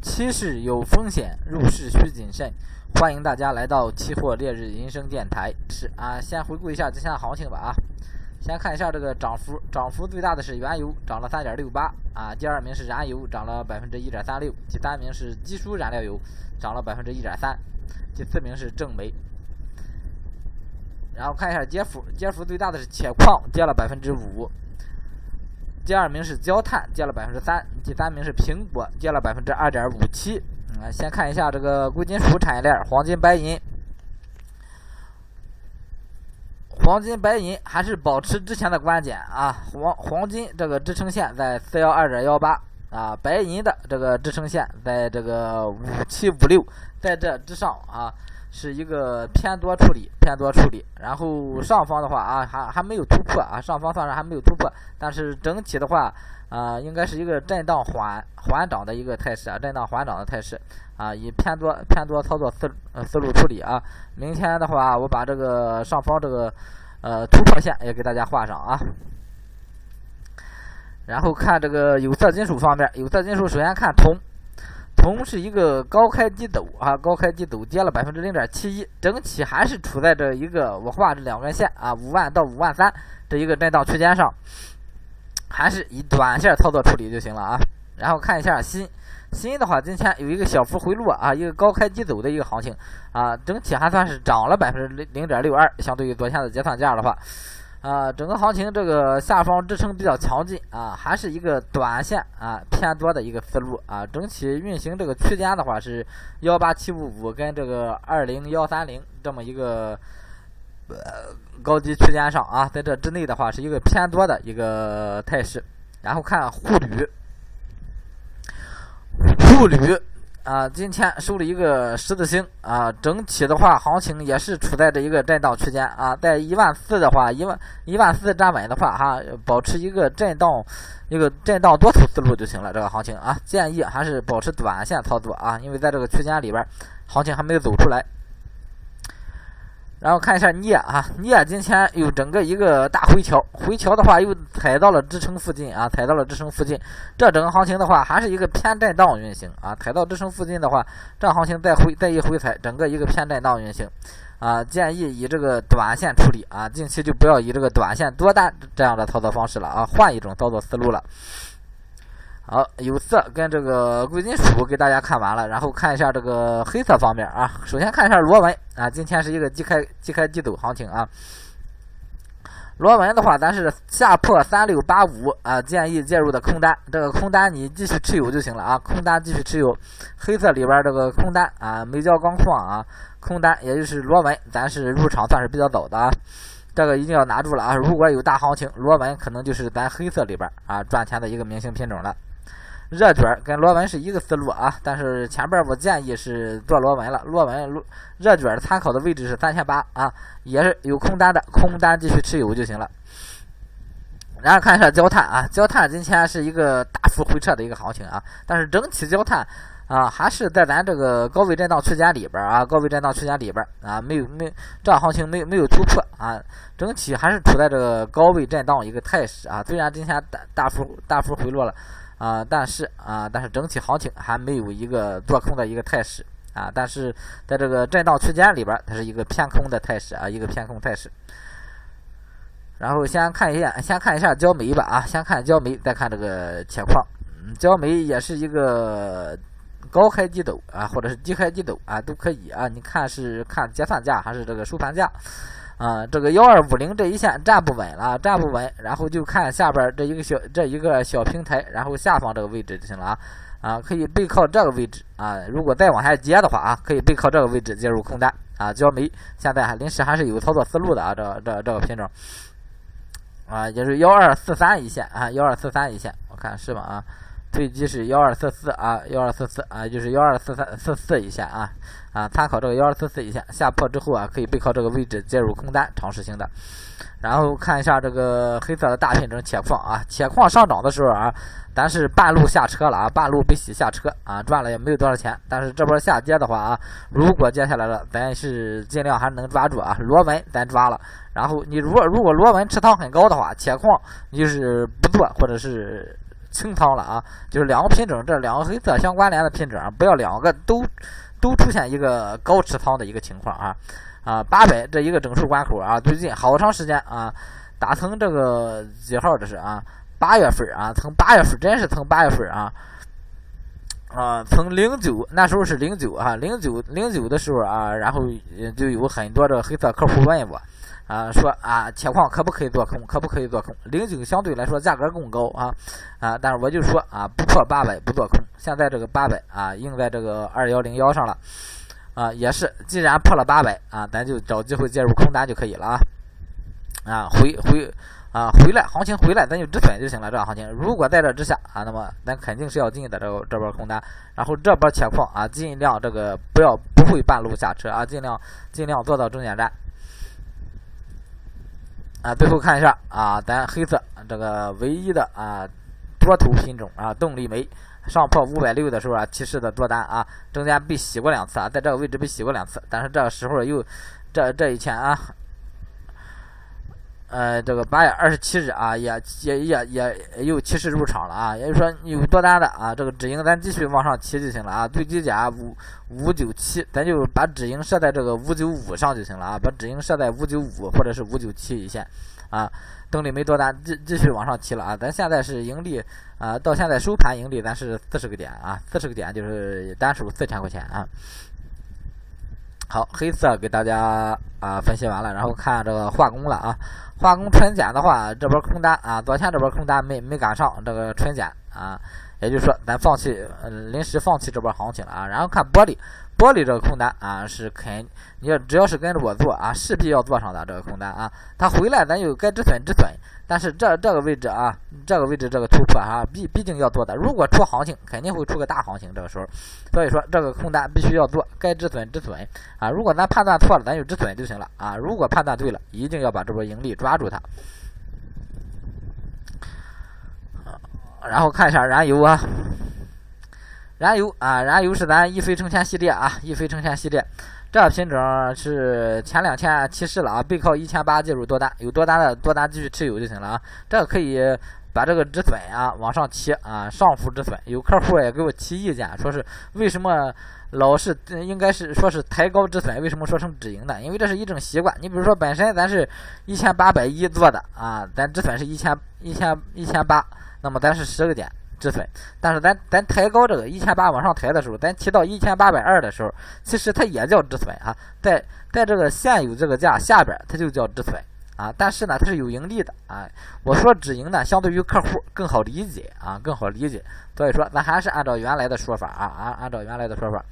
期市有风险，入市需谨慎。欢迎大家来到期货烈日银声电台。是啊，先回顾一下今天的行情吧啊。先看一下这个涨幅，涨幅最大的是原油，涨了三点六八啊。第二名是燃油，涨了百分之一点三六。第三名是基础燃料油，涨了百分之一点三。第四名是正煤。然后看一下跌幅，跌幅最大的是铁矿，跌了百分之五。第二名是焦炭，跌了百分之三。第三名是苹果，跌了百分之二点五七。嗯，先看一下这个贵金属产业链，黄金、白银。黄金、白银还是保持之前的观点啊。黄黄金这个支撑线在四幺二点幺八啊，白银的这个支撑线在这个五七五六，在这之上啊。是一个偏多处理，偏多处理，然后上方的话啊，还还没有突破啊，上方算是还没有突破，但是整体的话啊，应该是一个震荡缓缓涨的一个态势啊，震荡缓涨的态势啊，以偏多偏多操作思思路处理啊。明天的话，我把这个上方这个呃突破线也给大家画上啊。然后看这个有色金属方面，有色金属首先看铜。同是一个高开低走啊，高开低走，跌了百分之零点七一，整体还是处在这一个我画这两根线啊，五万到五万三这一个震荡区间上，还是以短线操作处理就行了啊。然后看一下锌，锌的话今天有一个小幅回落啊，一个高开低走的一个行情啊，整体还算是涨了百分之零零点六二，相对于昨天的结算价的话。啊，整个行情这个下方支撑比较强劲啊，还是一个短线啊偏多的一个思路啊。整体运行这个区间的话是幺八七五五跟这个二零幺三零这么一个呃高低区间上啊，在这之内的话是一个偏多的一个态势。然后看沪铝，沪铝。啊，今天收了一个十字星啊，整体的话，行情也是处在这一个震荡区间啊，在一万四的话，一万一万四站稳的话哈，保持一个震荡，一个震荡多头思路就行了。这个行情啊，建议还是保持短线操作啊，因为在这个区间里边，行情还没有走出来。然后看一下镍啊，镍今天又整个一个大回调，回调的话又踩到了支撑附近啊，踩到了支撑附近。这整个行情的话还是一个偏震荡运行啊，踩到支撑附近的话，这行情再回再一回踩，整个一个偏震荡运行啊，建议以这个短线处理啊，近期就不要以这个短线多单这样的操作方式了啊，换一种操作思路了。好，有色跟这个贵金属给大家看完了，然后看一下这个黑色方面啊。首先看一下螺纹啊，今天是一个低开低开低走行情啊。螺纹的话，咱是下破三六八五啊，建议介入的空单，这个空单你继续持有就行了啊，空单继续持有。黑色里边这个空单啊，煤焦钢矿啊，空单也就是螺纹，咱是入场算是比较早的啊，这个一定要拿住了啊。如果有大行情，螺纹可能就是咱黑色里边啊赚钱的一个明星品种了。热卷跟螺纹是一个思路啊，但是前边我建议是做螺纹了。螺纹、热卷参考的位置是三千八啊，也是有空单的，空单继续持有就行了。然后看一下焦炭啊，焦炭今天是一个大幅回撤的一个行情啊，但是整体焦炭啊还是在咱这个高位震荡区间里边啊，高位震荡区间里边啊，没有没这行情没有没有突破啊，整体还是处在这个高位震荡一个态势啊，虽然今天大大幅大幅回落了。啊，但是啊，但是整体行情还没有一个做空的一个态势啊，但是在这个震荡区间里边，它是一个偏空的态势啊，一个偏空态势。然后先看一下，先看一下焦煤吧啊，先看焦煤，再看这个铁矿。焦煤也是一个高开低走啊，或者是低开低走啊，都可以啊。你看是看结算价还是这个收盘价？啊，这个幺二五零这一线站不稳了，站不稳，然后就看下边这一个小这一个小平台，然后下方这个位置就行了啊，啊，可以背靠这个位置啊，如果再往下接的话啊，可以背靠这个位置介入空单啊，焦煤现在还临时还是有操作思路的啊，这这这个品种啊，也是幺二四三一线啊，幺二四三一线，我看是吧啊？最低是幺二四四啊，幺二四四啊，就是幺二四三四四一下啊啊，参考这个幺二四四一下下破之后啊，可以背靠这个位置介入空单，尝试性的。然后看一下这个黑色的大品种铁矿啊，铁矿上涨的时候啊，咱是半路下车了啊，半路被洗下车啊，赚了也没有多少钱。但是这波下跌的话啊，如果接下来了，咱是尽量还能抓住啊，螺纹咱抓了。然后你如果如果螺纹持仓很高的话，铁矿你就是不做或者是。清仓了啊，就是两个品种，这两个黑色相关联的品种啊，不要两个都都出现一个高持仓的一个情况啊啊，八百这一个整数关口啊，最近好长时间啊，打从这个几号这是啊，八月份啊，从八月份真是从八月份啊。啊，从零九那时候是零九啊，零九零九的时候啊，然后就有很多这个黑色客户问我，啊，说啊，铁矿可不可以做空？可不可以做空？零九相对来说价格更高啊，啊，但是我就说啊，不破八百不做空。现在这个八百啊，应在这个二幺零幺上了，啊，也是，既然破了八百啊，咱就找机会介入空单就可以了啊，啊，回回。啊，回来行情回来，咱就止损就行了。这个行情如果在这之下啊，那么咱肯定是要进的。这这波空单，然后这波铁矿啊，尽量这个不要不会半路下车啊，尽量尽量做到终点站。啊，最后看一下啊，咱黑色这个唯一的啊多头品种啊，动力煤上破五百六的时候啊，提示的多单啊，中间被洗过两次啊，在这个位置被洗过两次，但是这个时候又这这一天啊。呃，这个八月二十七日啊，也也也也又提示入场了啊，也就是说有多单的啊，这个止盈咱继续往上提就行了啊，最低价五五九七，咱就把止盈设在这个五九五上就行了啊，把止盈设在五九五或者是五九七一线啊，动力没多单，继继续往上提了啊，咱现在是盈利啊，到现在收盘盈利咱是四十个点啊，四十个点就是单手四千块钱啊。好，黑色给大家啊分析完了，然后看这个化工了啊。化工纯碱的话，这波空单啊，昨天这波空单没没赶上这个纯碱啊，也就是说咱放弃，呃，临时放弃这波行情了啊。然后看玻璃，玻璃这个空单啊是肯，你要只要是跟着我做啊，势必要做上的这个空单啊。它回来咱就该止损止损，但是这这个位置啊，这个位置这个突破啊，毕毕竟要做的。如果出行情，肯定会出个大行情，这个时候，所以说这个空单必须要做，该止损止损啊。如果咱判断错了，咱就止损就行了啊。如果判断对了，一定要把这波盈利抓住它。然后看一下燃油啊。燃油啊，燃油是咱一飞冲天系列啊，一飞冲天系列，这品种是前两天提示了啊，背靠一千八介入多单，有多单的多单继续持有就行了啊。这个可以把这个止损啊往上提啊，上浮止损。有客户也给我提意见，说是为什么老是应该是说是抬高止损，为什么说成止盈呢？因为这是一种习惯。你比如说本身咱是一千八百一做的啊，咱止损是一千一千一千八，那么咱是十个点。止损，但是咱咱抬高这个一千八往上抬的时候，咱提到一千八百二的时候，其实它也叫止损啊，在在这个现有这个价下边，它就叫止损啊。但是呢，它是有盈利的啊。我说止盈呢，相对于客户更好理解啊，更好理解。所以说，咱还是按照原来的说法啊，按按照原来的说法，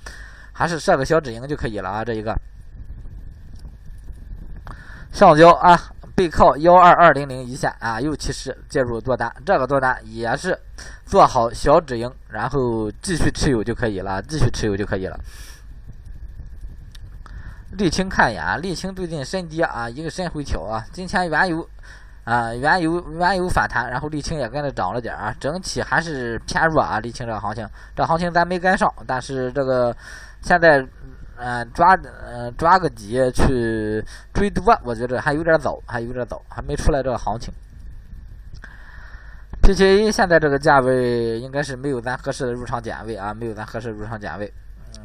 还是设个小止盈就可以了啊。这一个橡胶啊。背靠幺二二零零一线啊，又提示介入做单，这个做单也是做好小止盈，然后继续持有就可以了，继续持有就可以了。沥青看一眼啊，沥青最近深跌啊，一个深回调啊。今天原油啊，原油原油反弹，然后沥青也跟着涨了点啊，整体还是偏弱啊。沥青这个行情，这行情咱没跟上，但是这个现在。嗯，抓嗯抓个底去追多，我觉得还有点早，还有点早，还没出来这个行情。P 七 A 现在这个价位应该是没有咱合适的入场点位啊，没有咱合适的入场点位。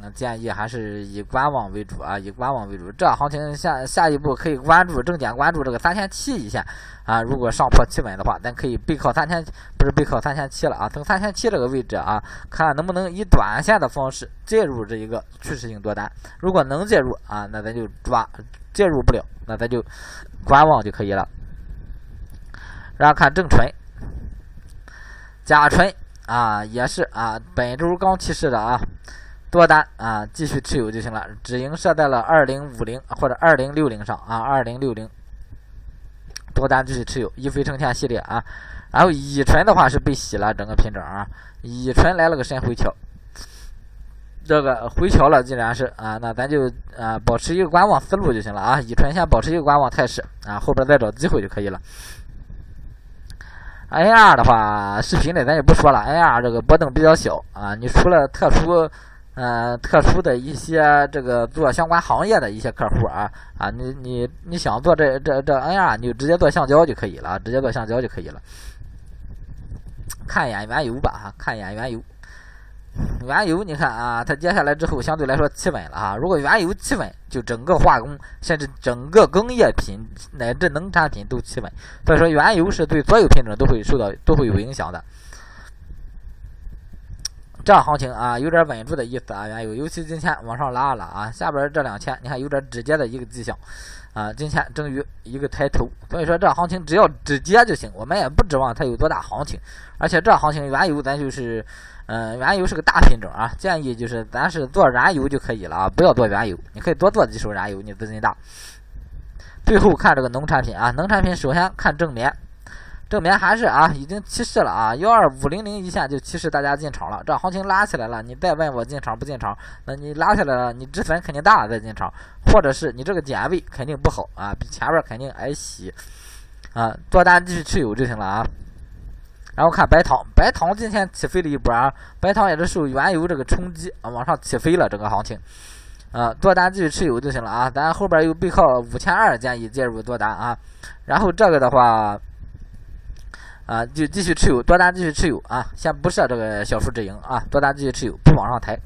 那建议还是以观望为主啊，以观望为主。这行情下下一步可以关注重点关注这个三千七一线啊。如果上破企稳的话，咱可以背靠三千，不是背靠三千七了啊。从三千七这个位置啊，看能不能以短线的方式介入这一个趋势性多单。如果能介入啊，那咱就抓；介入不了，那咱就观望就可以了。然后看正纯、甲醇啊，也是啊，本周刚起势的啊。多单啊，继续持有就行了。止盈设在了二零五零或者二零六零上啊，二零六零。多单继续持有，一飞冲天系列啊。然后乙醇的话是被洗了整个品种啊，乙醇来了个深回调，这个回调了，既然是啊，那咱就啊保持一个观望思路就行了啊。乙醇先保持一个观望态势啊，后边再找机会就可以了。N R 的话，视频里咱就不说了，N R 这个波动比较小啊，你除了特殊。呃，特殊的一些这个做相关行业的一些客户啊啊，你你你想做这这这 N R，你就直接做橡胶就可以了，直接做橡胶就可以了。看一眼原油吧哈，看一眼原油。原油你看啊，它接下来之后相对来说企稳了哈。如果原油企稳，就整个化工甚至整个工业品乃至农产品都企稳。所以说原油是对所有品种都会受到都会有影响的。这行情啊，有点稳住的意思啊，原油，尤其今天往上拉了啊，下边这两天你看有点止跌的一个迹象啊，今天终于一个抬头，所以说这行情只要止跌就行，我们也不指望它有多大行情，而且这行情原油咱就是，嗯，原油是个大品种啊，建议就是咱是做燃油就可以了啊，不要做原油，你可以多做几手燃油，你资金大。最后看这个农产品啊，农产品首先看正棉。证明还是啊，已经起势了啊，幺二五零零一线就起势，大家进场了。这行情拉起来了，你再问我进场不进场？那你拉下来了，你止损肯定大了再进场，或者是你这个点位肯定不好啊，比前面肯定挨洗啊，多单继续持有就行了啊。然后看白糖，白糖今天起飞了一波啊，白糖也是受原油这个冲击啊，往上起飞了整个行情啊，多单继续持有就行了啊。咱后边又背靠五千二，建议介入多单啊。然后这个的话。啊，就继续持有多单，继续持有啊！先不设这个小幅止盈啊，多单继续持有，不往上抬。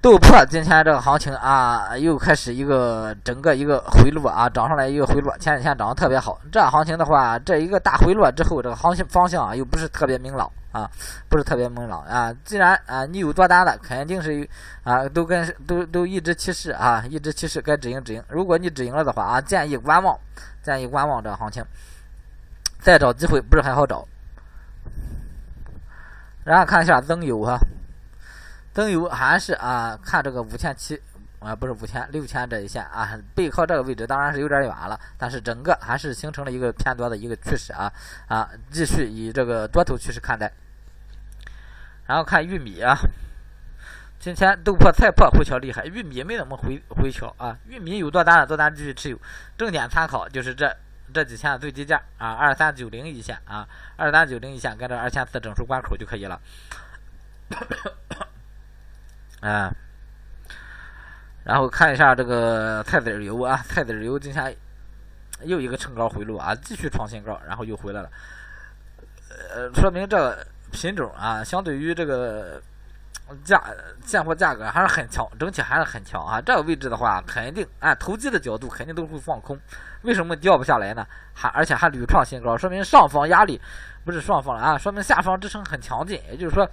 豆粕今天这个行情啊，又开始一个整个一个回落啊，涨上来一个回落，前几天涨得特别好。这行情的话，这一个大回落之后，这个行情方向啊，又不是特别明朗啊，不是特别明朗啊。既然啊，你有多单的，肯定是啊，都跟都都一直趋势啊，一直趋势该止盈止盈。如果你止盈了的话啊，建议观望，建议观望这个行情。再找机会不是很好找，然后看一下增油哈，增油还是啊，看这个五千七啊，不是五千六千这一线啊，背靠这个位置当然是有点远了，但是整个还是形成了一个偏多的一个趋势啊。啊，继续以这个多头趋势看待。然后看玉米啊，今天豆粕、菜粕回调厉害，玉米没怎么回回调啊，玉米有多单的多单继续持有，重点参考就是这。这几天的最低价啊，二三九零一线啊，二三九零一线跟着二千四整数关口就可以了。啊，然后看一下这个菜籽油啊，菜籽油今天又一个冲高回落啊，继续创新高，然后又回来了。呃，说明这个品种啊，相对于这个。价现货价格还是很强，整体还是很强啊！这个位置的话，肯定按投机的角度，肯定都会放空。为什么掉不下来呢？还而且还屡创新高，说明上方压力不是上方了啊，说明下方支撑很强劲。也就是说，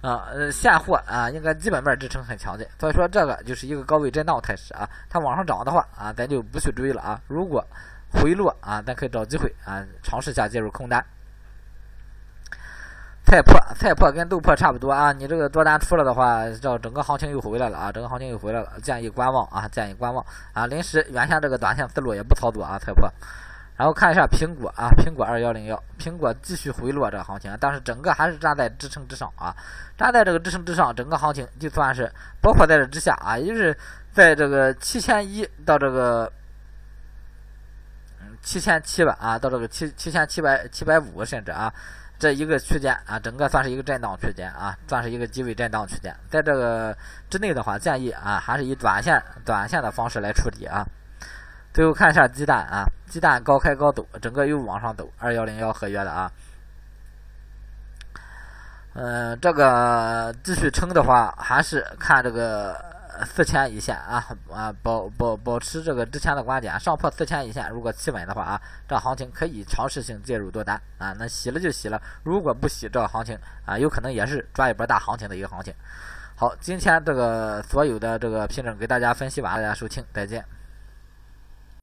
啊呃现货啊应该基本面支撑很强劲。所以说这个就是一个高位震荡态势啊。它往上涨的话啊，咱就不去追了啊。如果回落啊，咱可以找机会啊尝试下介入空单。菜粕，菜粕跟豆粕差不多啊。你这个多单出了的话，这整个行情又回来了啊，整个行情又回来了，建议观望啊，建议观望啊。临时原先这个短线思路也不操作啊，菜粕。然后看一下苹果啊，苹果二幺零幺，苹果继续回落这个行情，但是整个还是站在支撑之上啊，站在这个支撑之上，整个行情就算是包括在这之下啊，也就是在这个七千一到这个七千七百啊，到这个七七千七百七百五甚至啊。这一个区间啊，整个算是一个震荡区间啊，算是一个低位震荡区间。在这个之内的话，建议啊，还是以短线、短线的方式来处理啊。最后看一下鸡蛋啊，鸡蛋高开高走，整个又往上走，二幺零幺合约的啊。嗯，这个继续撑的话，还是看这个。四千一线啊啊，保保保持这个之前的观点，上破四千一线，如果企稳的话啊，这行情可以尝试性介入多单啊，那洗了就洗了，如果不洗，这个行情啊，有可能也是抓一波大行情的一个行情。好，今天这个所有的这个品种给大家分析完了，大家收听，再见。